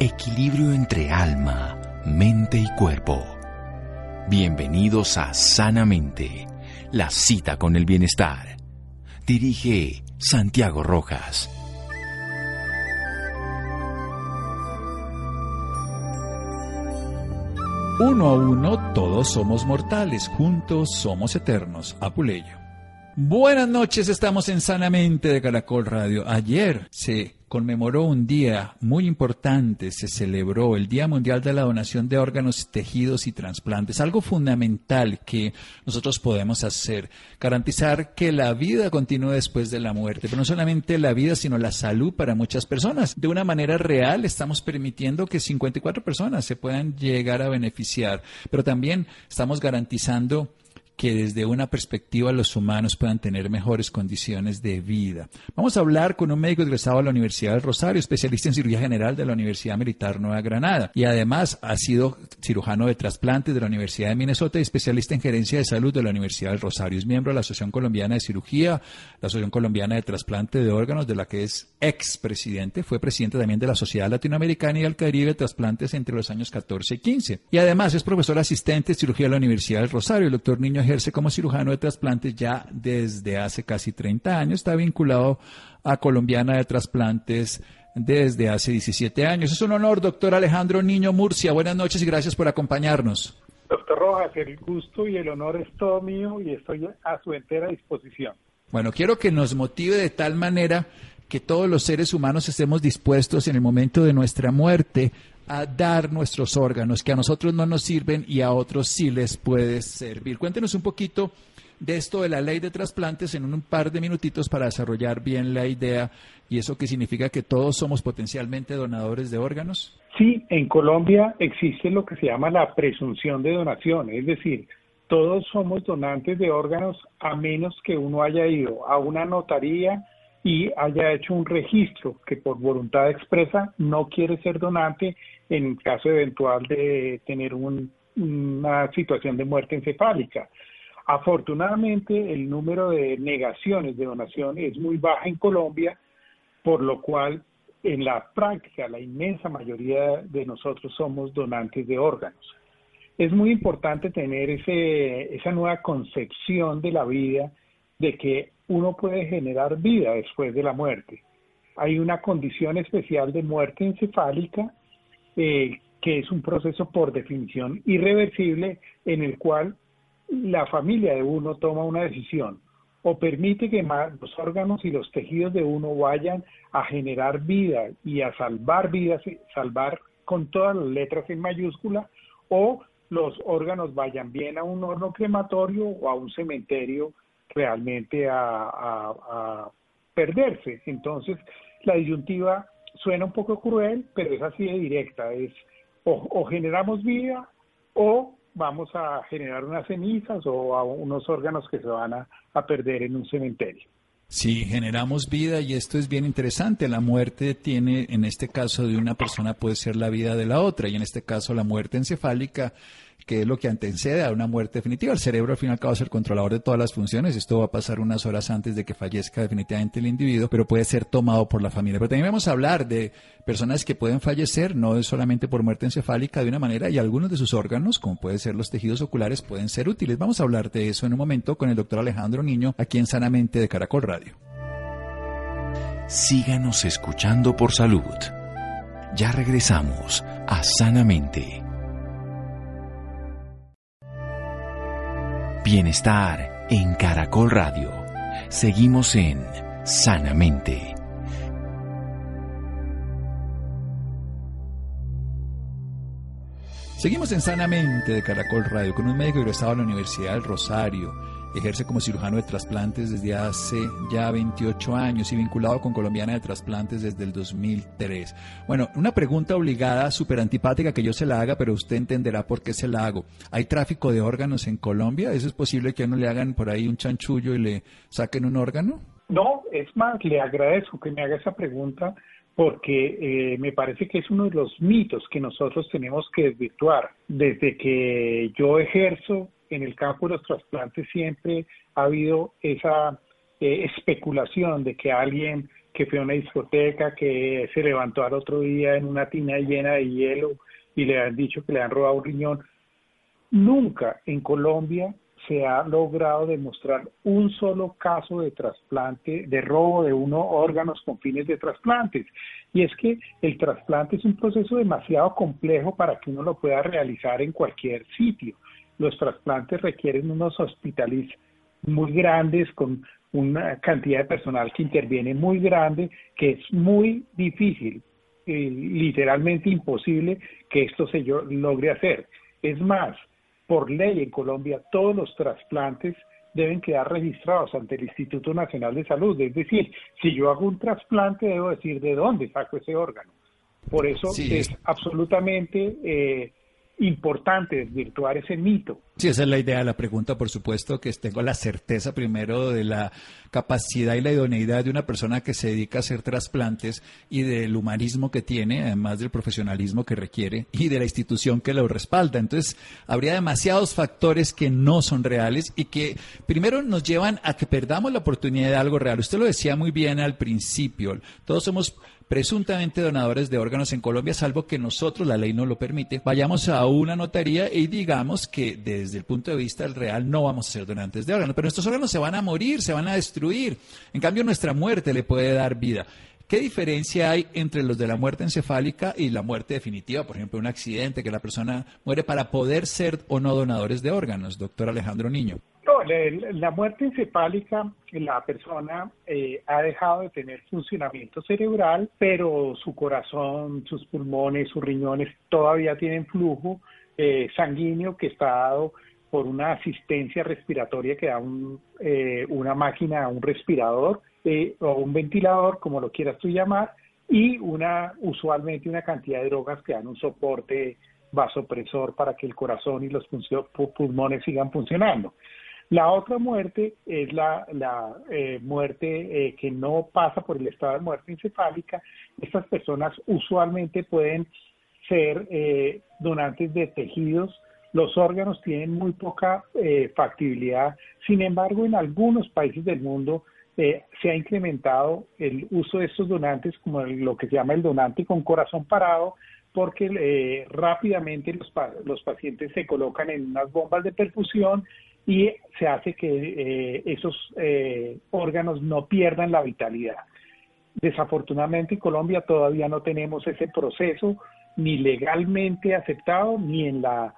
equilibrio entre alma, mente y cuerpo. Bienvenidos a Sanamente, la cita con el bienestar. Dirige Santiago Rojas. Uno a uno todos somos mortales, juntos somos eternos. Apuleyo. Buenas noches, estamos en Sanamente de Caracol Radio. Ayer se conmemoró un día muy importante, se celebró el Día Mundial de la Donación de Órganos, Tejidos y Transplantes, algo fundamental que nosotros podemos hacer, garantizar que la vida continúe después de la muerte, pero no solamente la vida, sino la salud para muchas personas. De una manera real estamos permitiendo que 54 personas se puedan llegar a beneficiar, pero también estamos garantizando que desde una perspectiva los humanos puedan tener mejores condiciones de vida. Vamos a hablar con un médico egresado de la Universidad del Rosario, especialista en cirugía general de la Universidad Militar Nueva Granada y además ha sido cirujano de trasplantes de la Universidad de Minnesota y especialista en gerencia de salud de la Universidad del Rosario. Es miembro de la Asociación Colombiana de Cirugía, la Asociación Colombiana de Trasplante de Órganos, de la que es expresidente. Fue presidente también de la Sociedad Latinoamericana y del Caribe de Trasplantes entre los años 14 y 15. Y además es profesor asistente de cirugía de la Universidad del Rosario. El doctor Niño ejerce como cirujano de trasplantes ya desde hace casi 30 años. Está vinculado a Colombiana de Trasplantes desde hace 17 años. Es un honor, doctor Alejandro Niño Murcia. Buenas noches y gracias por acompañarnos. Doctor Rojas, el gusto y el honor es todo mío y estoy a su entera disposición. Bueno, quiero que nos motive de tal manera que todos los seres humanos estemos dispuestos en el momento de nuestra muerte a dar nuestros órganos que a nosotros no nos sirven y a otros sí les puede servir. Cuéntenos un poquito de esto de la ley de trasplantes en un par de minutitos para desarrollar bien la idea y eso que significa que todos somos potencialmente donadores de órganos. Sí, en Colombia existe lo que se llama la presunción de donación, es decir, todos somos donantes de órganos a menos que uno haya ido a una notaría y haya hecho un registro que por voluntad expresa no quiere ser donante en caso eventual de tener una situación de muerte encefálica. Afortunadamente, el número de negaciones de donación es muy baja en Colombia, por lo cual en la práctica la inmensa mayoría de nosotros somos donantes de órganos. Es muy importante tener ese, esa nueva concepción de la vida de que uno puede generar vida después de la muerte. Hay una condición especial de muerte encefálica eh, que es un proceso por definición irreversible en el cual la familia de uno toma una decisión o permite que los órganos y los tejidos de uno vayan a generar vida y a salvar vidas, salvar con todas las letras en mayúscula, o los órganos vayan bien a un horno crematorio o a un cementerio realmente a, perderse. Entonces, la disyuntiva suena un poco cruel, pero es así de directa, es o, generamos vida o vamos a generar unas cenizas o a unos órganos que se van a perder en un cementerio. Sí, generamos vida y esto es bien interesante. La muerte tiene, en este caso de una persona, puede ser la vida de la otra y en este caso la muerte encefálica que es lo que antecede a una muerte definitiva. El cerebro al fin y al cabo es el controlador de todas las funciones. Esto va a pasar unas horas antes de que fallezca definitivamente el individuo, pero puede ser tomado por la familia. Pero también vamos a hablar de personas que pueden fallecer, no solamente por muerte encefálica de una manera, y algunos de sus órganos, como pueden ser los tejidos oculares, pueden ser útiles. Vamos a hablar de eso en un momento con el doctor Alejandro Niño, aquí en Sanamente de Caracol Radio. Síganos escuchando por salud. Ya regresamos a Sanamente. Bienestar en Caracol Radio. Seguimos en Sanamente. Seguimos en Sanamente de Caracol Radio con un médico egresado de la Universidad del Rosario Ejerce como cirujano de trasplantes desde hace ya 28 años y vinculado con Colombiana de Trasplantes desde el 2003. Bueno, una pregunta obligada, súper antipática que yo se la haga, pero usted entenderá por qué se la hago. ¿Hay tráfico de órganos en Colombia? ¿Eso es posible que a uno le hagan por ahí un chanchullo y le saquen un órgano? No, es más, le agradezco que me haga esa pregunta porque eh, me parece que es uno de los mitos que nosotros tenemos que desvirtuar. Desde que yo ejerzo en el campo de los trasplantes siempre ha habido esa eh, especulación de que alguien que fue a una discoteca, que se levantó al otro día en una tina llena de hielo y le han dicho que le han robado un riñón. Nunca en Colombia se ha logrado demostrar un solo caso de trasplante, de robo de unos órganos con fines de trasplantes. Y es que el trasplante es un proceso demasiado complejo para que uno lo pueda realizar en cualquier sitio. Los trasplantes requieren unos hospitales muy grandes con una cantidad de personal que interviene muy grande, que es muy difícil, eh, literalmente imposible que esto se logre hacer. Es más, por ley en Colombia todos los trasplantes deben quedar registrados ante el Instituto Nacional de Salud. Es decir, si yo hago un trasplante, debo decir de dónde saco ese órgano. Por eso es, absolutamente eh, importante desvirtuar ese mito. Sí, esa es la idea de la pregunta, por supuesto, que tengo la certeza primero de la capacidad y la idoneidad de una persona que se dedica a hacer trasplantes y del humanismo que tiene, además del profesionalismo que requiere y de la institución que lo respalda. Entonces, habría demasiados factores que no son reales y que primero nos llevan a que perdamos la oportunidad de algo real. Usted lo decía muy bien al principio, todos somos presuntamente donadores de órganos en Colombia, salvo que nosotros, la ley no lo permite, vayamos a una notaría y digamos que desde el punto de vista del real no vamos a ser donantes de órganos. Pero estos órganos se van a morir, se van a destruir. En cambio, nuestra muerte le puede dar vida. ¿Qué diferencia hay entre los de la muerte encefálica y la muerte definitiva? Por ejemplo, un accidente que la persona muere para poder ser o no donadores de órganos, doctor Alejandro Niño la, muerte encefálica, la persona eh, ha dejado de tener funcionamiento cerebral, pero su corazón, sus pulmones, sus riñones todavía tienen flujo eh, sanguíneo que está dado por una asistencia respiratoria que da eh, una máquina, un respirador o un ventilador, como lo quieras tú llamar, y una usualmente una cantidad de drogas que dan un soporte vasopresor para que el corazón y los pulmones sigan funcionando. La otra muerte es la, eh, muerte eh, que no pasa por el estado de muerte encefálica. Estas personas usualmente pueden ser eh, donantes de tejidos. Los órganos tienen muy poca factibilidad. Sin embargo, en algunos países del mundo se ha incrementado el uso de estos donantes como lo que se llama el donante con corazón parado, porque rápidamente los, los pacientes se colocan en unas bombas de perfusión y se hace que eh, esos eh, órganos no pierdan la vitalidad. Desafortunadamente en Colombia todavía no tenemos ese proceso ni legalmente aceptado ni en la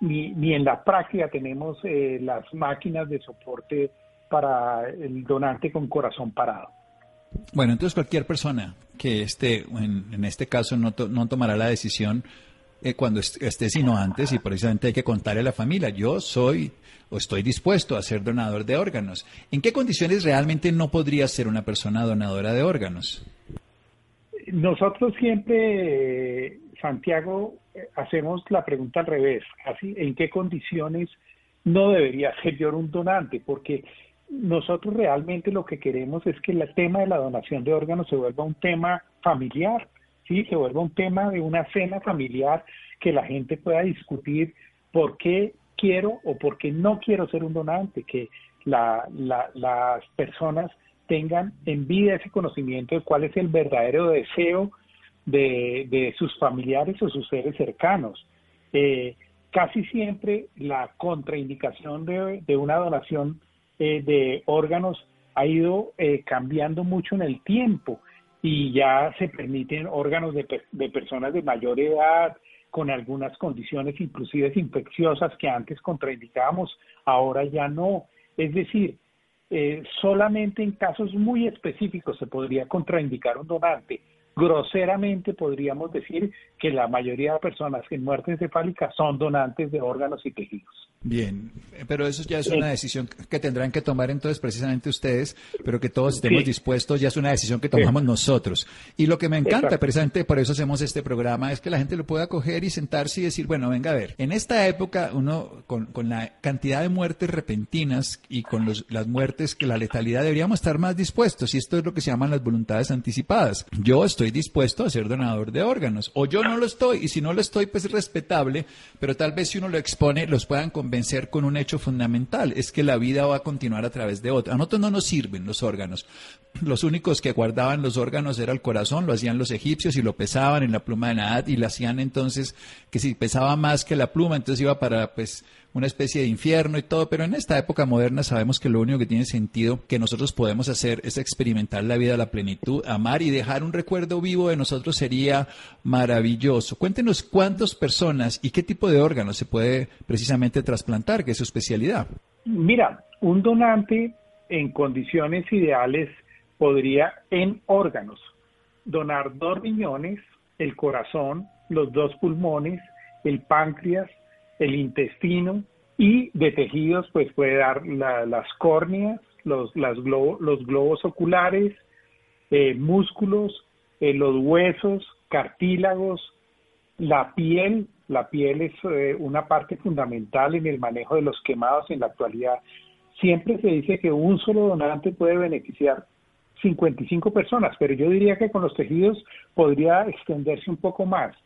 ni, ni en la práctica tenemos eh, las máquinas de soporte para el donante con corazón parado. Bueno, entonces cualquier persona que esté, en, en este caso, no, no tomará la decisión eh, cuando esté, sino antes, y precisamente hay que contarle a la familia, yo soy o estoy dispuesto a ser donador de órganos. ¿En qué condiciones realmente no podría ser una persona donadora de órganos? Nosotros siempre, Santiago, eh, hacemos la pregunta al revés, así, ¿en qué condiciones no debería ser yo un donante? Porque nosotros realmente lo que queremos es que el tema de la donación de órganos se vuelva un tema familiar ¿sí? se vuelva un tema de una cena familiar que la gente pueda discutir por qué quiero o por qué no quiero ser un donante, que las personas tengan en vida ese conocimiento de cuál es el verdadero deseo de, sus familiares o sus seres cercanos. Eh, casi siempre la contraindicación de, una donación eh, de órganos ha ido eh, cambiando mucho en el tiempo y ya se permiten órganos de, de personas de mayor edad con algunas condiciones inclusive infecciosas que antes contraindicábamos, ahora ya no. Es decir, eh, solamente en casos muy específicos se podría contraindicar un donante. Groseramente podríamos decir que la mayoría de personas en muerte encefálica son donantes de órganos y tejidos. Bien, pero eso ya es una decisión que tendrán que tomar entonces precisamente ustedes, pero que todos estemos dispuestos, ya es una decisión que tomamos nosotros. Y lo que me encanta, precisamente por eso hacemos este programa, es que la gente lo pueda coger y sentarse y decir, bueno, venga a ver, en esta época uno con, con la cantidad de muertes repentinas y con los, las muertes que la letalidad deberíamos estar más dispuestos y esto es lo que se llaman las voluntades anticipadas. Yo estoy dispuesto a ser donador de órganos. O yo no lo estoy, y si no lo estoy, pues es respetable, pero tal vez si uno lo expone, los puedan convencer con un hecho fundamental, es que la vida va a continuar a través de otra. A nosotros no nos sirven los órganos. Los únicos que guardaban los órganos era el corazón, lo hacían los egipcios y lo pesaban en la pluma de Naat y lo hacían entonces que si pesaba más que la pluma, entonces iba para pues una especie de infierno y todo, pero en esta época moderna sabemos que lo único que tiene sentido que nosotros podemos hacer es experimentar la vida a la plenitud, amar y dejar un recuerdo vivo de nosotros sería maravilloso. Cuéntenos cuántas personas y qué tipo de órganos se puede precisamente trasplantar, que es su especialidad. Mira, un donante en condiciones ideales podría en órganos donar dos riñones, el corazón, los dos pulmones, el páncreas, el intestino y de tejidos pues puede dar las córneas, los, las los globos oculares, eh, músculos, eh, los huesos, cartílagos, la piel. La piel es eh, una parte fundamental en el manejo de los quemados en la actualidad. Siempre se dice que un solo donante puede beneficiar 55 personas, pero yo diría que con los tejidos podría extenderse un poco más.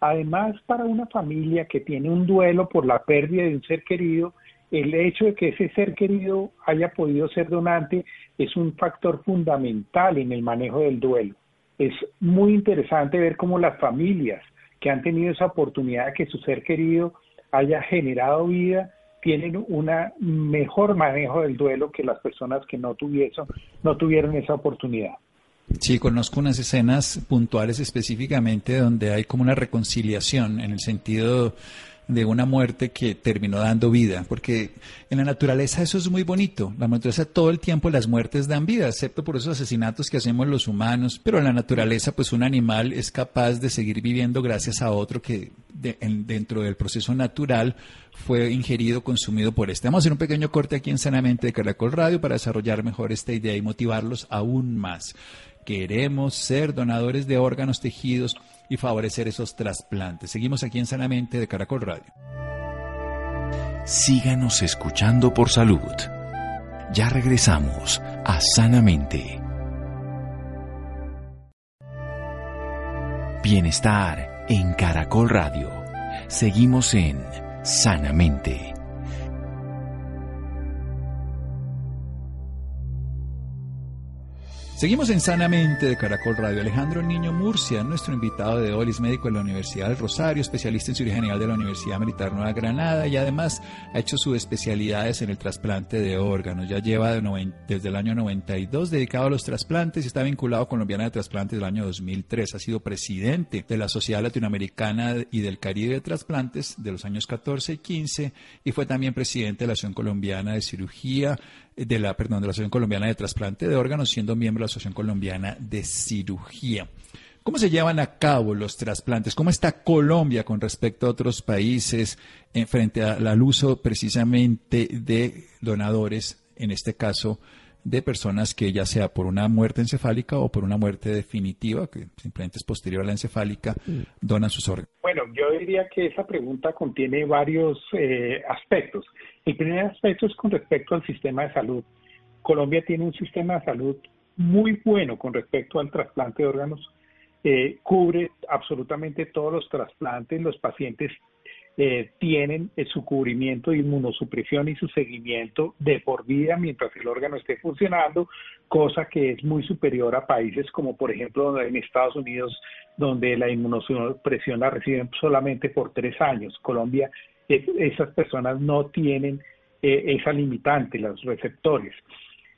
Además, para una familia que tiene un duelo por la pérdida de un ser querido, el hecho de que ese ser querido haya podido ser donante es un factor fundamental en el manejo del duelo. Es muy interesante ver cómo las familias que han tenido esa oportunidad de que su ser querido haya generado vida tienen un mejor manejo del duelo que las personas que no tuvieron, no tuvieron esa oportunidad. Sí, conozco unas escenas puntuales específicamente donde hay como una reconciliación en el sentido de una muerte que terminó dando vida, porque en la naturaleza eso es muy bonito. La naturaleza todo el tiempo las muertes dan vida, excepto por esos asesinatos que hacemos los humanos, pero en la naturaleza pues un animal es capaz de seguir viviendo gracias a otro que dentro del proceso natural fue ingerido, consumido por este. Vamos a hacer un pequeño corte aquí en Sanamente de Caracol Radio para desarrollar mejor esta idea y motivarlos aún más. Queremos ser donadores de órganos, tejidos y favorecer esos trasplantes. Seguimos aquí en Sanamente de Caracol Radio. Síganos escuchando por salud. Ya regresamos a Sanamente. Bienestar en Caracol Radio. Seguimos en Sanamente. Seguimos en Sanamente de Caracol Radio. Alejandro Niño Murcia, nuestro invitado de hoy, es médico de la Universidad del Rosario, especialista en cirugía general de la Universidad Militar Nueva Granada y además ha hecho sus especialidades en el trasplante de órganos. Ya lleva desde el año 92 dedicado a los trasplantes y está vinculado con Colombiana de Trasplantes del año 2003. Ha sido presidente de la Sociedad Latinoamericana y del Caribe de Trasplantes de los años 14 y 15 y fue también presidente de la Asociación Colombiana de Cirugía de la, perdón, de la Asociación Colombiana de Trasplante de Órganos, siendo miembro de la Asociación Colombiana de Cirugía. ¿Cómo se llevan a cabo los trasplantes? ¿Cómo está Colombia con respecto a otros países en frente al uso precisamente de donadores, en este caso de personas que ya sea por una muerte encefálica o por una muerte definitiva, que simplemente es posterior a la encefálica, donan sus órganos? Bueno, yo diría que esa pregunta contiene varios eh, aspectos. El primer aspecto es con respecto al sistema de salud. Colombia tiene un sistema de salud muy bueno con respecto al trasplante de órganos. Eh, cubre absolutamente todos los trasplantes. Los pacientes eh, tienen su cubrimiento de inmunosupresión y su seguimiento de por vida mientras el órgano esté funcionando, cosa que es muy superior a países como por ejemplo en Estados Unidos, donde la inmunosupresión la reciben solamente por tres años. Colombia esas personas no tienen eh, esa limitante, los receptores.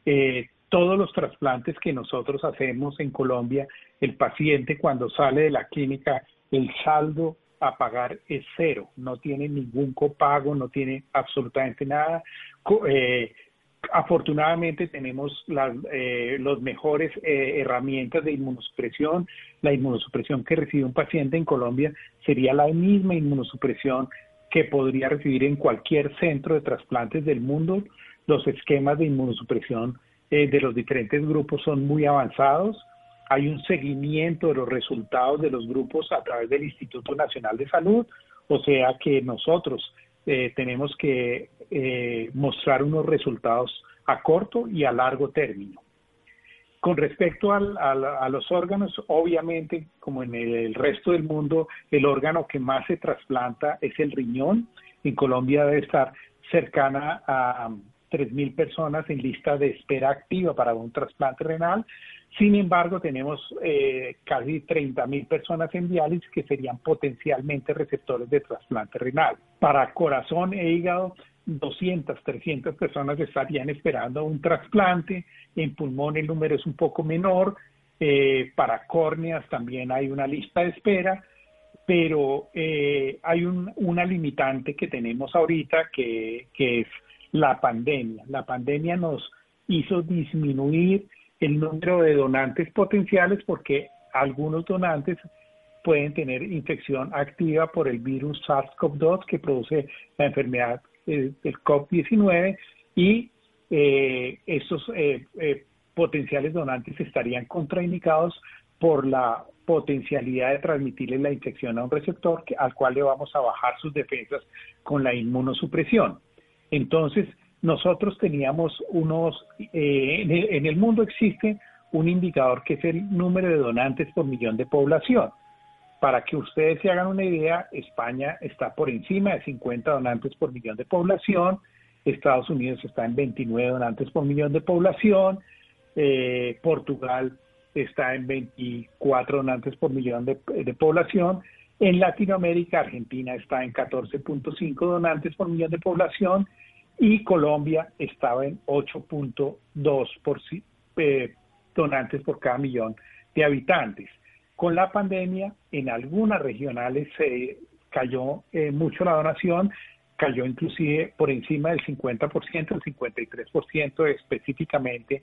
Eh, todos los trasplantes que nosotros hacemos en Colombia, el paciente cuando sale de la clínica, el saldo a pagar es cero, no tiene ningún copago, no tiene absolutamente nada. Eh, afortunadamente tenemos las los mejores herramientas de inmunosupresión. La inmunosupresión que recibe un paciente en Colombia sería la misma inmunosupresión que podría recibir en cualquier centro de trasplantes del mundo. Los esquemas de inmunosupresión eh, de los diferentes grupos son muy avanzados. Hay un seguimiento de los resultados de los grupos a través del Instituto Nacional de Salud, o sea que nosotros eh, tenemos que eh, mostrar unos resultados a corto y a largo término. Con respecto a los órganos, obviamente, como en el, resto del mundo, el órgano que más se trasplanta es el riñón. En Colombia debe estar cercana a 3.000 personas en lista de espera activa para un trasplante renal. Sin embargo, tenemos eh, casi 30.000 personas en diálisis que serían potencialmente receptores de trasplante renal. Para corazón e hígado 200, 300 personas estarían esperando un trasplante, en pulmón el número es un poco menor, eh, para córneas también hay una lista de espera, pero eh, hay una limitante que tenemos ahorita que, que es la pandemia. La pandemia nos hizo disminuir el número de donantes potenciales porque algunos donantes pueden tener infección activa por el virus SARS-CoV-2 que produce la enfermedad eh, del COVID-19 y eh, estos eh, potenciales donantes estarían contraindicados por la potencialidad de transmitirle la infección a un receptor al cual le vamos a bajar sus defensas con la inmunosupresión. Entonces, nosotros teníamos unos, el, en el mundo existe un indicador que es el número de donantes por millón de población. Para que ustedes se hagan una idea, España está por encima de 50 donantes por millón de población, Estados Unidos está en 29 donantes por millón de población, eh, Portugal está en 24 donantes por millón de, población, en Latinoamérica Argentina está en 14.5 donantes por millón de población y Colombia estaba en 8.2 por, eh, donantes por cada millón de habitantes. Con la pandemia, en algunas regionales se cayó eh, mucho la donación, cayó inclusive por encima del 50%, el 53% específicamente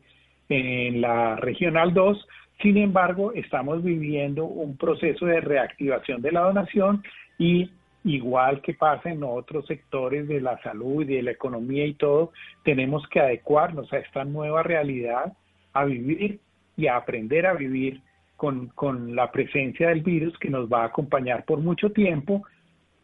en la regional 2. Sin embargo, estamos viviendo un proceso de reactivación de la donación y igual que pasa en otros sectores de la salud y de la economía y todo, tenemos que adecuarnos a esta nueva realidad, a vivir y a aprender a vivir con, con la presencia del virus que nos va a acompañar por mucho tiempo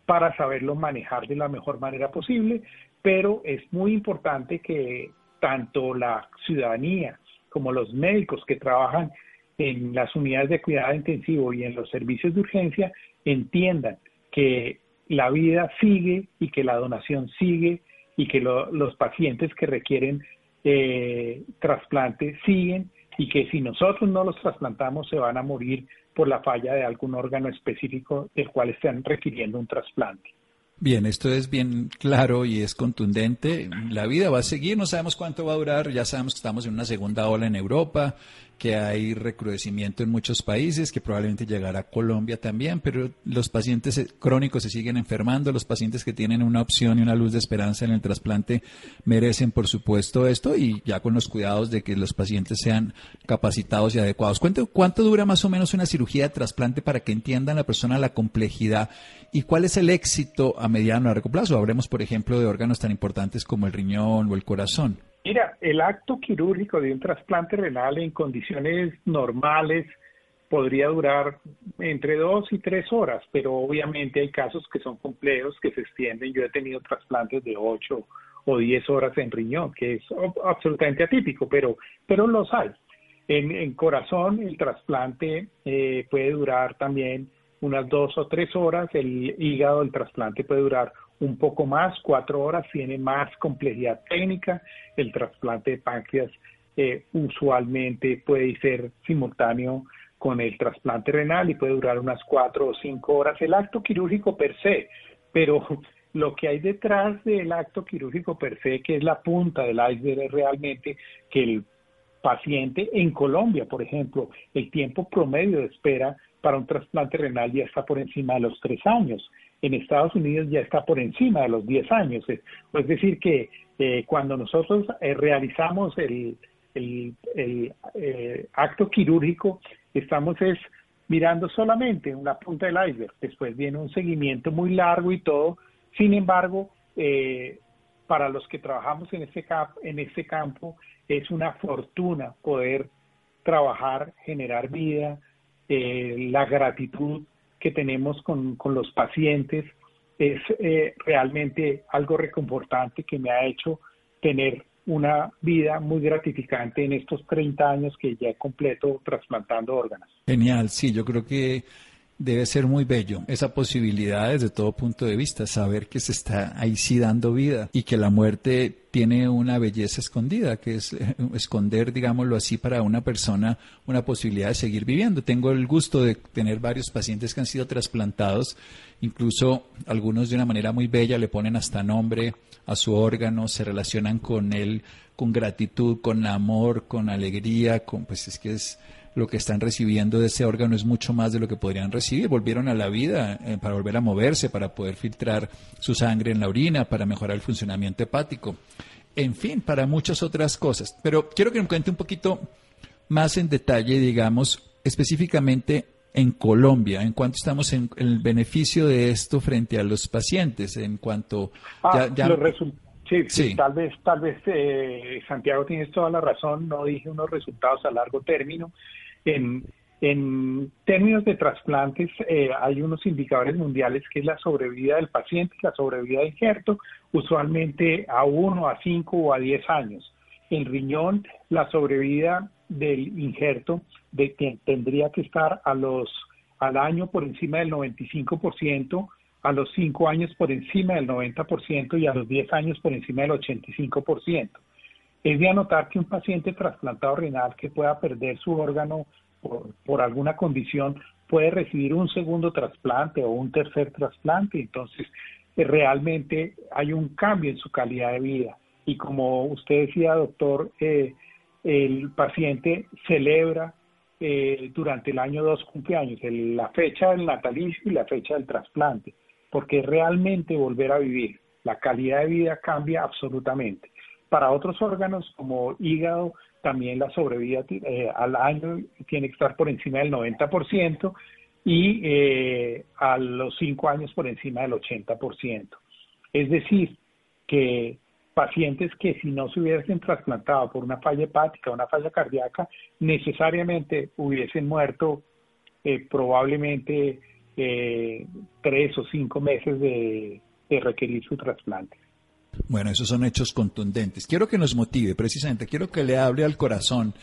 para saberlo manejar de la mejor manera posible, pero es muy importante que tanto la ciudadanía como los médicos que trabajan en las unidades de cuidado intensivo y en los servicios de urgencia entiendan que la vida sigue y que la donación sigue y que los pacientes que requieren eh, trasplante siguen y que si nosotros no los trasplantamos se van a morir por la falla de algún órgano específico del cual están requiriendo un trasplante. Bien, esto es bien claro y es contundente. La vida va a seguir, no sabemos cuánto va a durar, ya sabemos que estamos en una segunda ola en Europa, que hay recrudecimiento en muchos países, que probablemente llegará a Colombia también, pero los pacientes crónicos se siguen enfermando, los pacientes que tienen una opción y una luz de esperanza en el trasplante merecen, por supuesto, esto y ya con los cuidados de que los pacientes sean capacitados y adecuados. ¿Cuánto, cuánto dura más o menos una cirugía de trasplante para que entiendan la persona la complejidad y cuál es el éxito a mediano o largo plazo? Hablemos, por ejemplo, de órganos tan importantes como el riñón o el corazón. Mira, el acto quirúrgico de un trasplante renal en condiciones normales podría durar entre dos y tres horas, pero obviamente hay casos que son complejos, que se extienden. Yo he tenido trasplantes de ocho o diez horas en riñón, que es absolutamente atípico, pero, pero los hay. En, corazón el trasplante eh, puede durar también unas dos o tres horas, el hígado, el trasplante puede durar un poco más, cuatro horas, tiene más complejidad técnica. El trasplante de páncreas eh, usualmente puede ser simultáneo con el trasplante renal y puede durar unas cuatro o cinco horas el acto quirúrgico per se, pero lo que hay detrás del acto quirúrgico per se, que es la punta del iceberg, es realmente que el paciente en Colombia, por ejemplo, el tiempo promedio de espera para un trasplante renal ya está por encima de los tres años en Estados Unidos ya está por encima de los 10 años. Es, decir, que eh, cuando nosotros eh, realizamos el, el, eh, acto quirúrgico, estamos es mirando solamente una punta del iceberg. Después viene un seguimiento muy largo y todo. Sin embargo, para los que trabajamos en este, en este campo, es una fortuna poder trabajar, generar vida, la gratitud que tenemos con, los pacientes es eh, realmente algo reconfortante que me ha hecho tener una vida muy gratificante en estos 30 años que ya completo trasplantando órganos. Genial, sí, yo creo que debe ser muy bello esa posibilidad desde todo punto de vista, saber que se está ahí sí dando vida y que la muerte tiene una belleza escondida, que es eh, esconder, digámoslo así, para una persona una posibilidad de seguir viviendo. Tengo el gusto de tener varios pacientes que han sido trasplantados, incluso algunos de una manera muy bella le ponen hasta nombre a su órgano, se relacionan con él con gratitud, con amor, con alegría, con pues es que es lo que están recibiendo de ese órgano es mucho más de lo que podrían recibir. Volvieron a la vida eh, para volver a moverse, para poder filtrar su sangre en la orina, para mejorar el funcionamiento hepático, en fin, para muchas otras cosas. Pero quiero que me cuente un poquito más en detalle, digamos, específicamente en Colombia, en cuanto estamos en el beneficio de esto frente a los pacientes, en cuanto ah, ya, Sí, sí, tal vez, tal vez eh, Santiago tienes toda la razón. No dije unos resultados a largo término. En, términos de trasplantes, eh, hay unos indicadores mundiales que es la sobrevida del paciente, la sobrevida de injerto, usualmente a uno, a cinco o a diez años. En riñón, la sobrevida del injerto de tendría que estar a los al año por encima del 95%, a los cinco años por encima del 90% y a los 10 años por encima del 85%. Es de anotar que un paciente trasplantado renal que pueda perder su órgano por, alguna condición puede recibir un segundo trasplante o un tercer trasplante. Entonces, eh, realmente hay un cambio en su calidad de vida. Y como usted decía, doctor, eh, el paciente celebra eh, durante el año dos cumpleaños, la fecha del natalicio y la fecha del trasplante, porque realmente volver a vivir. La calidad de vida cambia absolutamente. Para otros órganos como hígado, también la sobrevida eh, al año tiene que estar por encima del 90% y eh, a los 5 años por encima del 80%. Es decir, que pacientes que si no se hubiesen trasplantado por una falla hepática una falla cardíaca, necesariamente hubiesen muerto eh, probablemente tres o cinco meses de requerir su trasplante. Bueno, esos son hechos contundentes. Quiero que nos motive, precisamente, quiero que le hable al corazón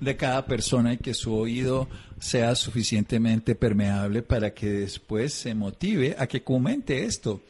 de cada persona y que su oído sea suficientemente permeable para que después se motive a que comente esto.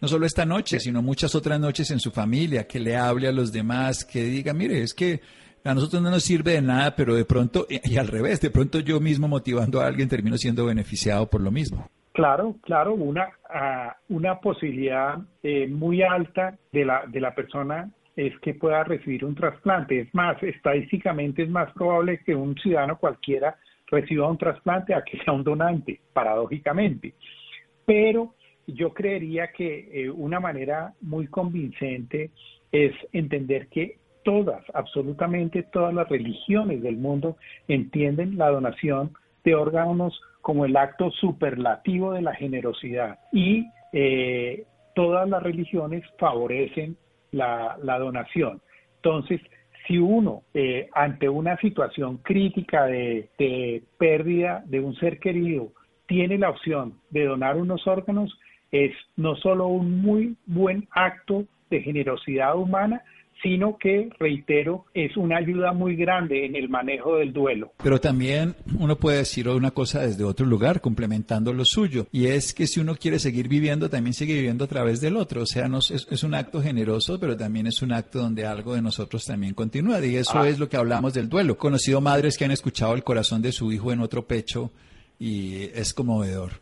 No solo esta noche, sino muchas otras noches en su familia, que le hable a los demás, que diga, mire, es que a nosotros no nos sirve de nada, pero de pronto, y al revés, de pronto yo mismo motivando a alguien termino siendo beneficiado por lo mismo. Claro, claro, una, ah, una posibilidad eh, muy alta de la, de la persona es que pueda recibir un trasplante. Es más, estadísticamente es más probable que un ciudadano cualquiera reciba un trasplante a que sea un donante, paradójicamente. Pero yo creería que eh, una manera muy convincente es entender que todas, absolutamente todas las religiones del mundo entienden la donación de órganos como el acto superlativo de la generosidad y eh, todas las religiones favorecen la, donación. Entonces, si uno eh, ante una situación crítica de, de pérdida de un ser querido tiene la opción de donar unos órganos, es no solo un muy buen acto de generosidad humana, sino que, reitero, es una ayuda muy grande en el manejo del duelo. Pero también uno puede decir una cosa desde otro lugar, complementando lo suyo, y es que si uno quiere seguir viviendo, también sigue viviendo a través del otro. O sea, no, es, un acto generoso, pero también es un acto donde algo de nosotros también continúa. Y eso ah. es lo que hablamos del duelo. Conocido madres que han escuchado el corazón de su hijo en otro pecho y es conmovedor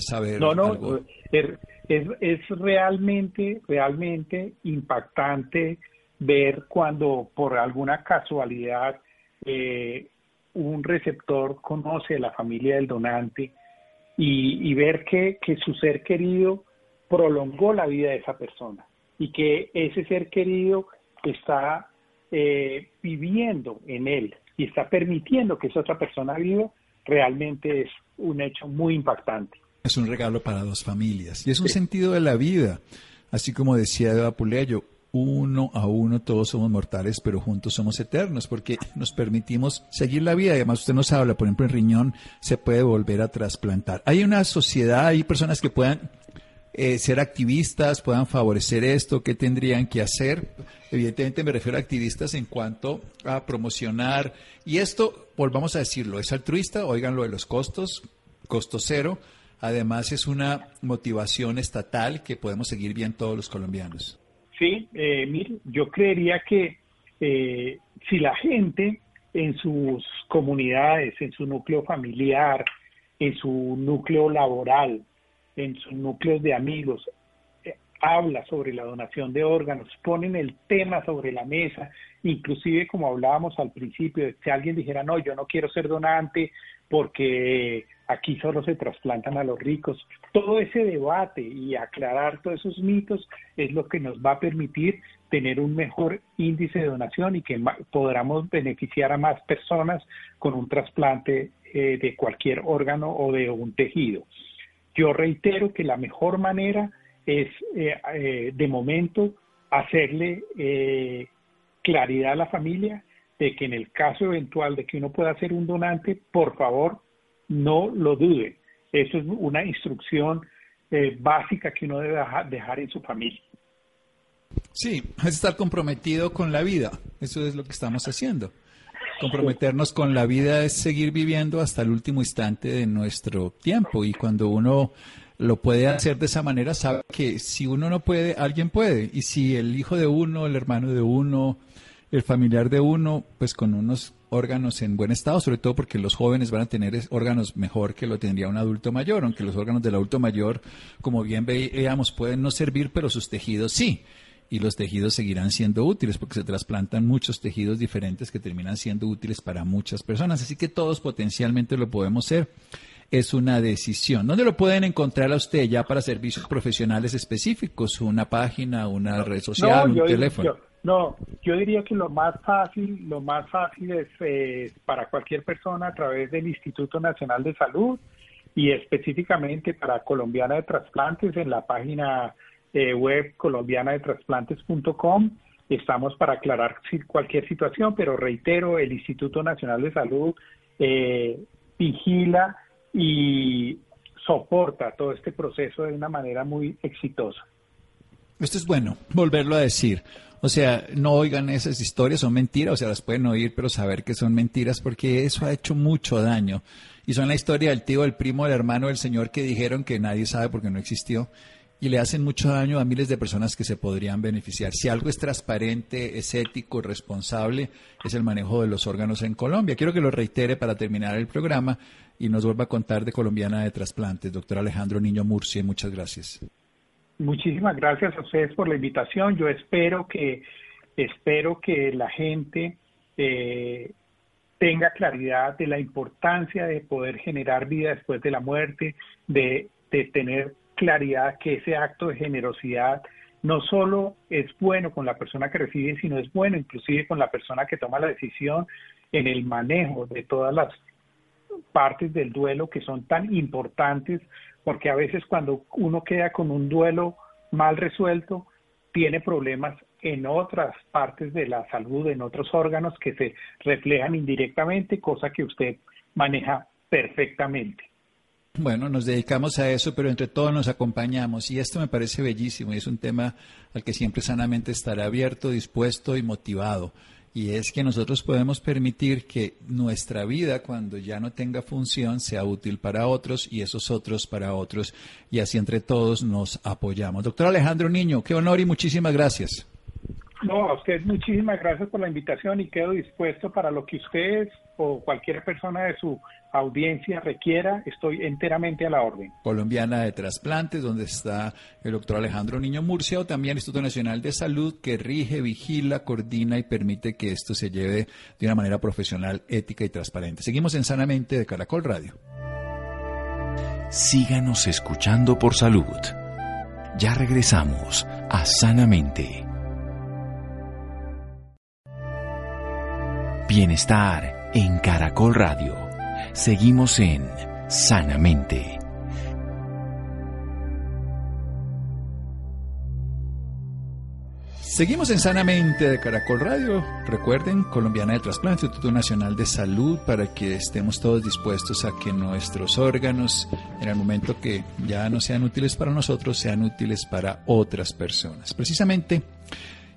saber no, no, Es, es realmente, realmente impactante ver cuando por alguna casualidad eh, un receptor conoce a la familia del donante y, ver que, su ser querido prolongó la vida de esa persona y que ese ser querido está eh, viviendo en él y está permitiendo que esa otra persona viva, realmente es un hecho muy impactante. Es un regalo para dos familias y es un sentido de la vida. Así como decía Eva Puleyo, uno a uno todos somos mortales, pero juntos somos eternos, porque nos permitimos seguir la vida. Además, usted nos habla, por ejemplo, en riñón se puede volver a trasplantar. Hay una sociedad, hay personas que puedan eh, ser activistas, puedan favorecer esto, qué tendrían que hacer. Evidentemente me refiero a activistas en cuanto a promocionar. Y esto, volvamos a decirlo, es altruista, oigan lo de los costos, costo cero. Además es una motivación estatal que podemos seguir bien todos los colombianos. Sí, eh, mire, yo creería que eh, si la gente en sus comunidades, en su núcleo familiar, en su núcleo laboral, en sus núcleos de amigos, eh, habla sobre la donación de órganos, ponen el tema sobre la mesa, inclusive como hablábamos al principio, si alguien dijera, no, yo no quiero ser donante porque aquí solo se trasplantan a los ricos. Todo ese debate y aclarar todos esos mitos es lo que nos va a permitir tener un mejor índice de donación y que podamos beneficiar a más personas con un trasplante eh, de cualquier órgano o de un tejido. Yo reitero que la mejor manera es, eh, eh, de momento, hacerle claridad a la familia de que en el caso eventual de que uno pueda ser un donante, por favor, no lo dude. Eso es una instrucción eh, básica que uno debe dejar en su familia. Sí, es estar comprometido con la vida. Eso es lo que estamos haciendo. Comprometernos con la vida es seguir viviendo hasta el último instante de nuestro tiempo. Y cuando uno lo puede hacer de esa manera, sabe que si uno no puede, alguien puede. Y si el hijo de uno, el hermano de uno, el familiar de uno, pues con unos órganos en buen estado, sobre todo porque los jóvenes van a tener órganos mejor que lo tendría un adulto mayor, aunque los órganos del adulto mayor, como bien veíamos, pueden no servir, pero sus tejidos sí. Y los tejidos seguirán siendo útiles porque se trasplantan muchos tejidos diferentes que terminan siendo útiles para muchas personas. Así que todos potencialmente lo podemos ser. Es una decisión. ¿Dónde lo pueden encontrar a usted ya para servicios profesionales específicos? ¿Una página, una red social, un teléfono? No, yo diría que lo más fácil, lo más fácil es eh, para cualquier persona a través del Instituto Nacional de Salud y específicamente para Colombiana de Trasplantes en la página eh, web colombianadetrasplantes.com. Estamos para aclarar cualquier situación, pero reitero, el Instituto Nacional de Salud eh, vigila y soporta todo este proceso de una manera muy exitosa. Esto es bueno, volverlo a decir. O sea, no oigan esas historias, son mentiras, o sea, las pueden oír, pero saber que son mentiras, porque eso ha hecho mucho daño. Y son la historia del tío, del primo, del hermano, del señor que dijeron que nadie sabe porque no existió. Y le hacen mucho daño a miles de personas que se podrían beneficiar. Si algo es transparente, es ético, responsable, es el manejo de los órganos en Colombia. Quiero que lo reitere para terminar el programa y nos vuelva a contar de Colombiana de Trasplantes. Doctor Alejandro Niño Murcia, muchas gracias. Muchísimas gracias a ustedes por la invitación. Yo espero que espero que la gente eh, tenga claridad de la importancia de poder generar vida después de la muerte, de, de tener claridad que ese acto de generosidad no solo es bueno con la persona que recibe, sino es bueno inclusive con la persona que toma la decisión en el manejo de todas las partes del duelo que son tan importantes porque a veces cuando uno queda con un duelo mal resuelto, tiene problemas en otras partes de la salud, en otros órganos que se reflejan indirectamente, cosa que usted maneja perfectamente. Bueno, nos dedicamos a eso, pero entre todos nos acompañamos y esto me parece bellísimo y es un tema al que siempre sanamente estará abierto, dispuesto y motivado y es que nosotros podemos permitir que nuestra vida cuando ya no tenga función sea útil para otros y esos otros para otros y así entre todos nos apoyamos. Doctor Alejandro Niño, qué honor y muchísimas gracias. No, a usted muchísimas gracias por la invitación y quedo dispuesto para lo que ustedes o cualquier persona de su audiencia requiera, estoy enteramente a la orden. Colombiana de Trasplantes, donde está el doctor Alejandro Niño Murcia, o también Instituto Nacional de Salud, que rige, vigila, coordina y permite que esto se lleve de una manera profesional, ética y transparente. Seguimos en Sanamente de Caracol Radio. Síganos escuchando por salud. Ya regresamos a Sanamente. Bienestar en Caracol Radio. Seguimos en Sanamente. Seguimos en Sanamente de Caracol Radio. Recuerden, Colombiana de Trasplante, Instituto Nacional de Salud, para que estemos todos dispuestos a que nuestros órganos, en el momento que ya no sean útiles para nosotros, sean útiles para otras personas. Precisamente,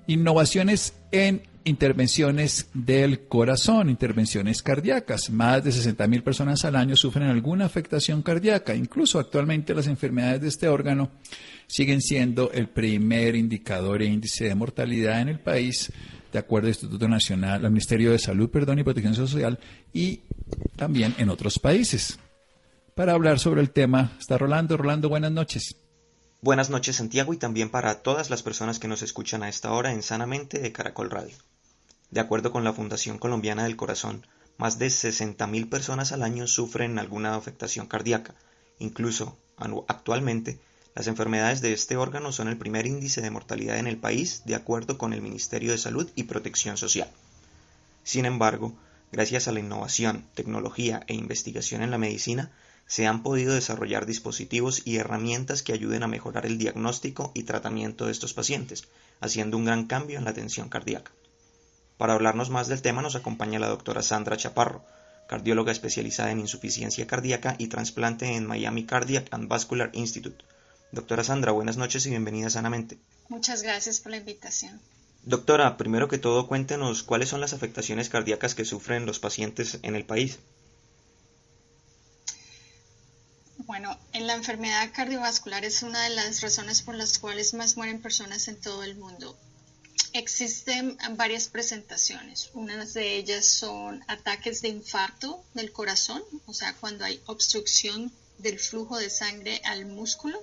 innovaciones en intervenciones del corazón, intervenciones cardíacas. Más de 60 mil personas al año sufren alguna afectación cardíaca. Incluso actualmente las enfermedades de este órgano siguen siendo el primer indicador e índice de mortalidad en el país, de acuerdo al Instituto Nacional, al Ministerio de Salud, perdón, y Protección Social, y también en otros países. Para hablar sobre el tema está Rolando. Rolando, buenas noches. Buenas noches Santiago y también para todas las personas que nos escuchan a esta hora en Sanamente de Caracol Radio. De acuerdo con la Fundación Colombiana del Corazón, más de 60.000 personas al año sufren alguna afectación cardíaca. Incluso, actualmente, las enfermedades de este órgano son el primer índice de mortalidad en el país, de acuerdo con el Ministerio de Salud y Protección Social. Sin embargo, gracias a la innovación, tecnología e investigación en la medicina, se han podido desarrollar dispositivos y herramientas que ayuden a mejorar el diagnóstico y tratamiento de estos pacientes, haciendo un gran cambio en la atención cardíaca. Para hablarnos más del tema nos acompaña la doctora Sandra Chaparro, cardióloga especializada en insuficiencia cardíaca y trasplante en Miami Cardiac and Vascular Institute. Doctora Sandra, buenas noches y bienvenida sanamente. Muchas gracias por la invitación. Doctora, primero que todo cuéntenos cuáles son las afectaciones cardíacas que sufren los pacientes en el país. Bueno, en la enfermedad cardiovascular es una de las razones por las cuales más mueren personas en todo el mundo. Existen varias presentaciones. Unas de ellas son ataques de infarto del corazón, o sea, cuando hay obstrucción del flujo de sangre al músculo.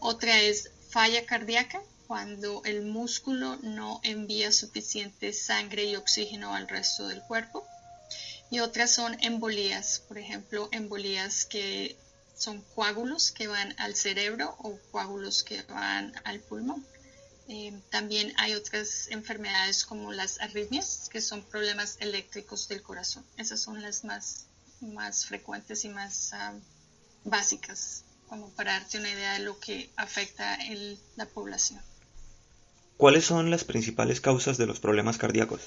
Otra es falla cardíaca, cuando el músculo no envía suficiente sangre y oxígeno al resto del cuerpo. Y otras son embolías, por ejemplo, embolías que son coágulos que van al cerebro o coágulos que van al pulmón. Eh, también hay otras enfermedades como las arritmias, que son problemas eléctricos del corazón. Esas son las más, más frecuentes y más ah, básicas, como para darte una idea de lo que afecta en la población. ¿Cuáles son las principales causas de los problemas cardíacos?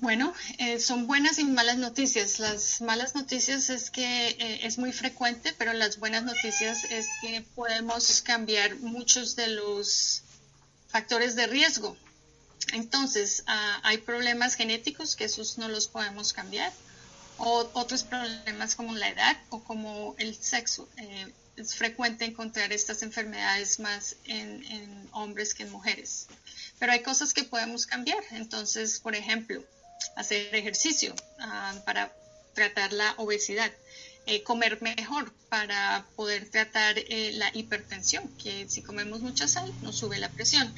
Bueno, eh, son buenas y malas noticias. Las malas noticias es que eh, es muy frecuente, pero las buenas noticias es que podemos cambiar muchos de los factores de riesgo. Entonces, ah, hay problemas genéticos que esos no los podemos cambiar, o otros problemas como la edad o como el sexo. Eh, es frecuente encontrar estas enfermedades más en hombres que en mujeres. Pero hay cosas que podemos cambiar. Entonces, por ejemplo, hacer ejercicio ah, para tratar la obesidad, eh, comer mejor para poder tratar eh, la hipertensión, que si comemos mucha sal nos sube la presión.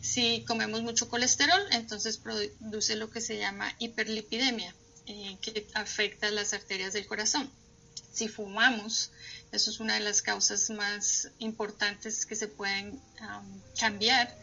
Si comemos mucho colesterol, entonces produce lo que se llama hiperlipidemia, eh, que afecta las arterias del corazón. Si fumamos, eso es una de las causas más importantes que se pueden cambiar.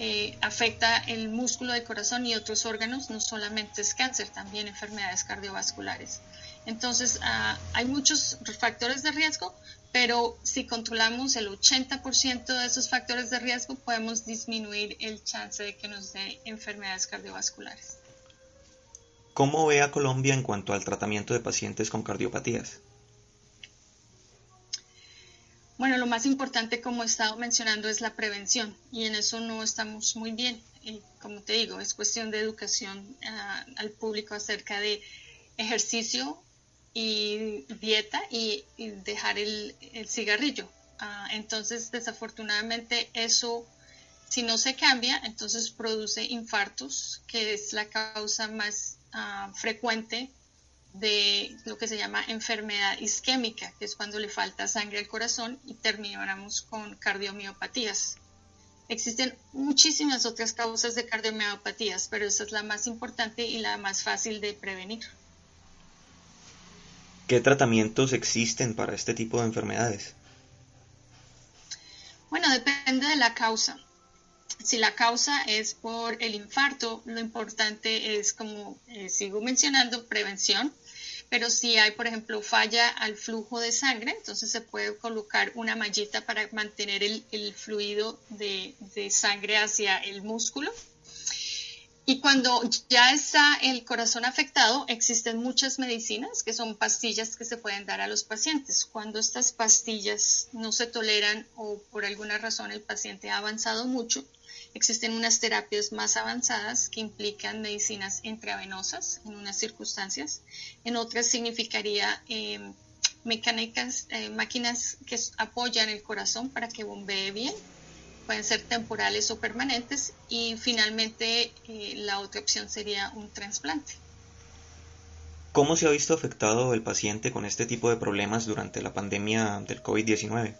Eh, afecta el músculo del corazón y otros órganos, no solamente es cáncer, también enfermedades cardiovasculares. Entonces, ah, hay muchos factores de riesgo, pero si controlamos el 80% de esos factores de riesgo, podemos disminuir el chance de que nos dé enfermedades cardiovasculares. ¿Cómo ve a Colombia en cuanto al tratamiento de pacientes con cardiopatías? Bueno, lo más importante, como he estado mencionando, es la prevención y en eso no estamos muy bien. Y como te digo, es cuestión de educación ah, al público acerca de ejercicio y dieta y, dejar el, cigarrillo. Ah, entonces, desafortunadamente, eso, si no se cambia, entonces produce infartos, que es la causa más ah, frecuente de lo que se llama enfermedad isquémica, que es cuando le falta sangre al corazón y terminamos con cardiomiopatías. Existen muchísimas otras causas de cardiomiopatías, pero esa es la más importante y la más fácil de prevenir. ¿Qué tratamientos existen para este tipo de enfermedades? Bueno, depende de la causa. Si la causa es por el infarto, lo importante es, como eh, sigo mencionando, prevención pero si hay, por ejemplo, falla al flujo de sangre, entonces se puede colocar una mallita para mantener el, fluido de, de sangre hacia el músculo. Y cuando ya está el corazón afectado, existen muchas medicinas que son pastillas que se pueden dar a los pacientes. Cuando estas pastillas no se toleran o por alguna razón el paciente ha avanzado mucho, existen unas terapias más avanzadas que implican medicinas intravenosas en unas circunstancias. En otras significaría eh, mecánicas, eh, máquinas que apoyan el corazón para que bombee bien pueden ser temporales o permanentes y finalmente eh, la otra opción sería un trasplante. ¿Cómo se ha visto afectado el paciente con este tipo de problemas durante la pandemia del COVID-19?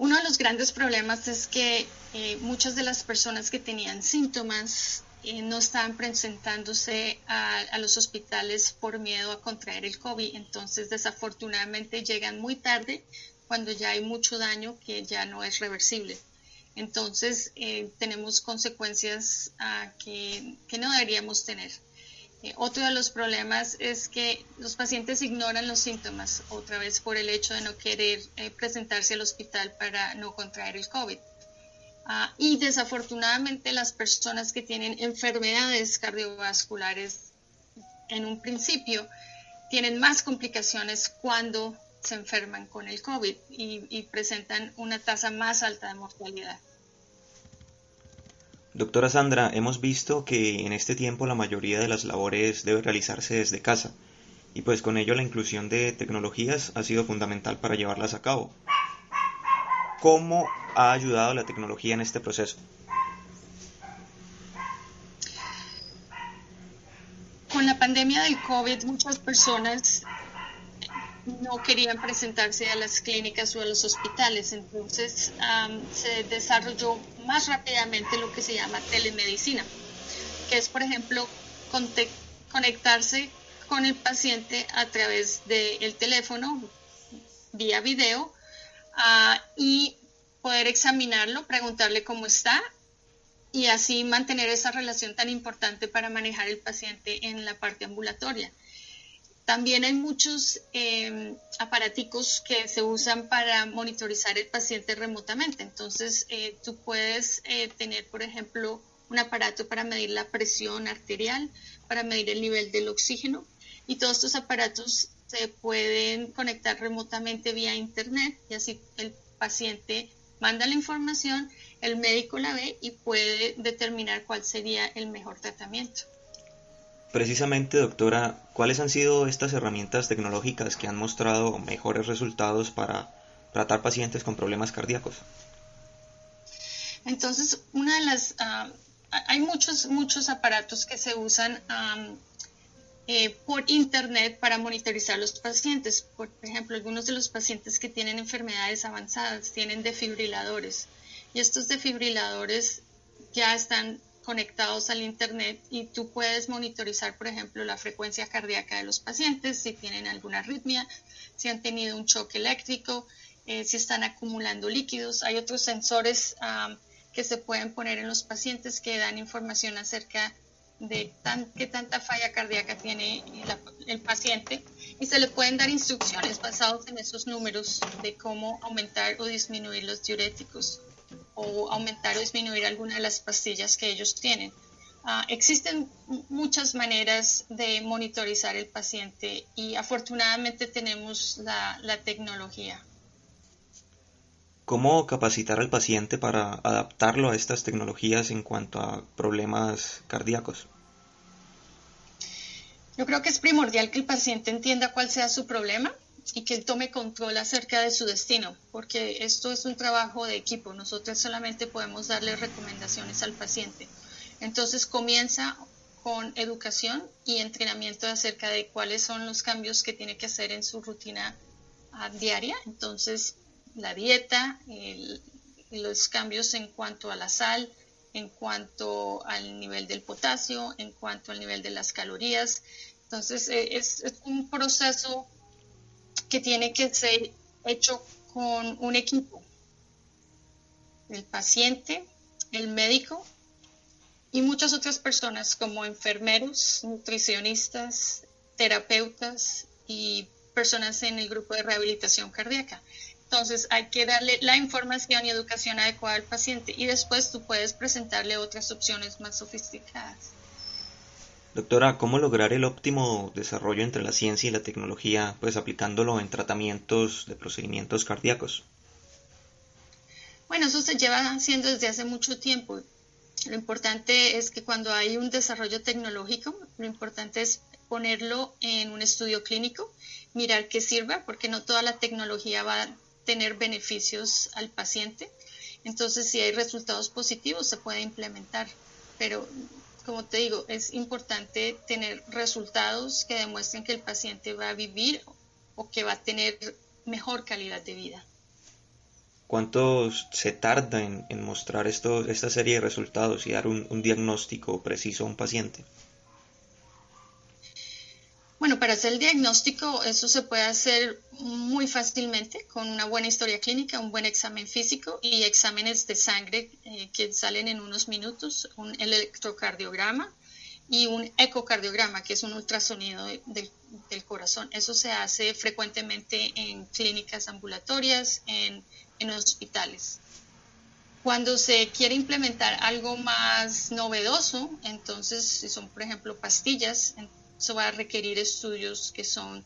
Uno de los grandes problemas es que eh, muchas de las personas que tenían síntomas eh, no estaban presentándose a, los hospitales por miedo a contraer el COVID. Entonces, desafortunadamente llegan muy tarde cuando ya hay mucho daño que ya no es reversible. Entonces, eh, tenemos consecuencias ah, que, no deberíamos tener. Eh, otro de los problemas es que los pacientes ignoran los síntomas, otra vez por el hecho de no querer eh, presentarse al hospital para no contraer el COVID. Ah, y desafortunadamente las personas que tienen enfermedades cardiovasculares en un principio tienen más complicaciones cuando se enferman con el COVID y, presentan una tasa más alta de mortalidad. Doctora Sandra, hemos visto que en este tiempo la mayoría de las labores debe realizarse desde casa y pues con ello la inclusión de tecnologías ha sido fundamental para llevarlas a cabo. ¿Cómo ha ayudado la tecnología en este proceso? Con la pandemia del COVID muchas personas no querían presentarse a las clínicas o a los hospitales. Entonces se desarrolló más rápidamente lo que se llama telemedicina, que es, por ejemplo, conectarse con el paciente a través del teléfono, vía video, ah, y poder examinarlo, preguntarle cómo está y así mantener esa relación tan importante para manejar el paciente en la parte ambulatoria. También hay muchos eh, que se usan para monitorizar el paciente remotamente. Entonces, eh, tú puedes eh, tener, por ejemplo, un aparato para medir la presión arterial, para medir el nivel del oxígeno. Y todos estos aparatos se pueden conectar remotamente vía Internet y así el paciente manda la información, el médico la ve y puede determinar cuál sería el mejor tratamiento. Precisamente, doctora, ¿cuáles han sido estas herramientas tecnológicas que han mostrado mejores resultados para tratar pacientes con problemas cardíacos? Entonces, una de las... Ah, hay muchos, muchos aparatos que se usan eh, por Internet para monitorizar los pacientes. Por ejemplo, algunos de los pacientes que tienen enfermedades avanzadas tienen defibriladores. Y estos defibriladores ya están conectados al Internet y tú puedes monitorizar, por ejemplo, la frecuencia cardíaca de los pacientes, si tienen alguna arritmia, si han tenido un choque eléctrico, eh, si están acumulando líquidos. Hay otros sensores que se pueden poner en los pacientes que dan información acerca de qué tanta falla cardíaca tiene el paciente y se le pueden dar instrucciones basadas en esos números de cómo aumentar o disminuir los diuréticos o aumentar o disminuir alguna de las pastillas que ellos tienen. Ah, existen muchas maneras de monitorizar el paciente y afortunadamente tenemos la, la tecnología. ¿Cómo capacitar al paciente para adaptarlo a estas tecnologías en cuanto a problemas cardíacos? Yo creo que es primordial que el paciente entienda cuál sea su problema y que él tome control acerca de su destino, porque esto es un trabajo de equipo, nosotros solamente podemos darle recomendaciones al paciente. Entonces comienza con educación y entrenamiento acerca de cuáles son los cambios que tiene que hacer en su rutina ah, diaria. Entonces, la dieta, los cambios en cuanto a la sal, en cuanto al nivel del potasio, en cuanto al nivel de las calorías. Entonces, eh, es un proceso que tiene que ser hecho con un equipo. El paciente, el médico y muchas otras personas como enfermeros, nutricionistas, terapeutas y personas en el grupo de rehabilitación cardíaca. Entonces hay que darle la información y educación adecuada al paciente y después tú puedes presentarle otras opciones más sofisticadas. Doctora, ¿cómo lograr el óptimo desarrollo entre la ciencia y la tecnología, pues aplicándolo en tratamientos de procedimientos cardíacos? Bueno, eso se lleva haciendo desde hace mucho tiempo. Lo importante es que cuando hay un desarrollo tecnológico, lo importante es ponerlo en un estudio clínico, mirar que sirva, porque no toda la tecnología va a tener beneficios al paciente. Entonces, si hay resultados positivos, se puede implementar. Pero, como te digo, es importante tener resultados que demuestren que el paciente va a vivir o que va a tener mejor calidad de vida. ¿Cuánto se tarda en, mostrar esto, esta serie de resultados y dar un, diagnóstico preciso a un paciente? Bueno, para hacer el diagnóstico eso se puede hacer muy fácilmente con una buena historia clínica, un buen examen físico y exámenes de sangre eh, que salen en unos minutos, un electrocardiograma y un ecocardiograma, que es un ultrasonido del corazón. Eso se hace frecuentemente en clínicas ambulatorias, en en hospitales. Cuando se quiere implementar algo más novedoso, entonces si son, por ejemplo, pastillas, eso va a requerir estudios que son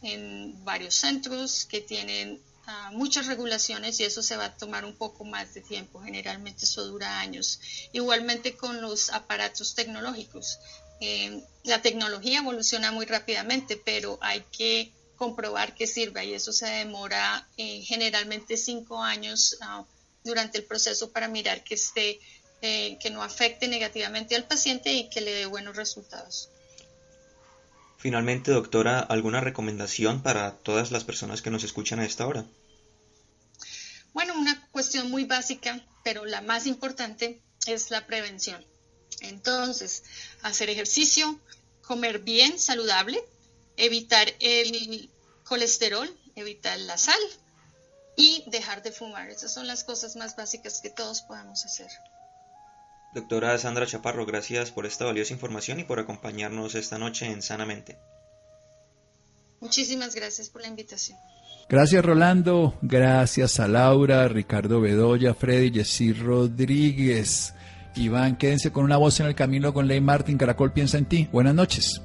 en varios centros, que tienen ah, muchas regulaciones y eso se va a tomar un poco más de tiempo. Generalmente eso dura años. Igualmente con los aparatos tecnológicos. Eh, la tecnología evoluciona muy rápidamente, pero hay que comprobar que sirva y eso se demora eh, generalmente cinco años ah, durante el proceso para mirar que esté eh, que no afecte negativamente al paciente y que le dé buenos resultados. Finalmente, doctora, ¿alguna recomendación para todas las personas que nos escuchan a esta hora? Bueno, una cuestión muy básica, pero la más importante es la prevención. Entonces, hacer ejercicio, comer bien, saludable, evitar el colesterol, evitar la sal y dejar de fumar. Esas son las cosas más básicas que todos podemos hacer. Doctora Sandra Chaparro, gracias por esta valiosa información y por acompañarnos esta noche en Sanamente. Muchísimas gracias por la invitación. Gracias Rolando, gracias a Laura, Ricardo Bedoya, Freddy, Jessy Rodríguez. Iván, quédense con una voz en el camino con Ley Martin. Caracol piensa en ti. Buenas noches.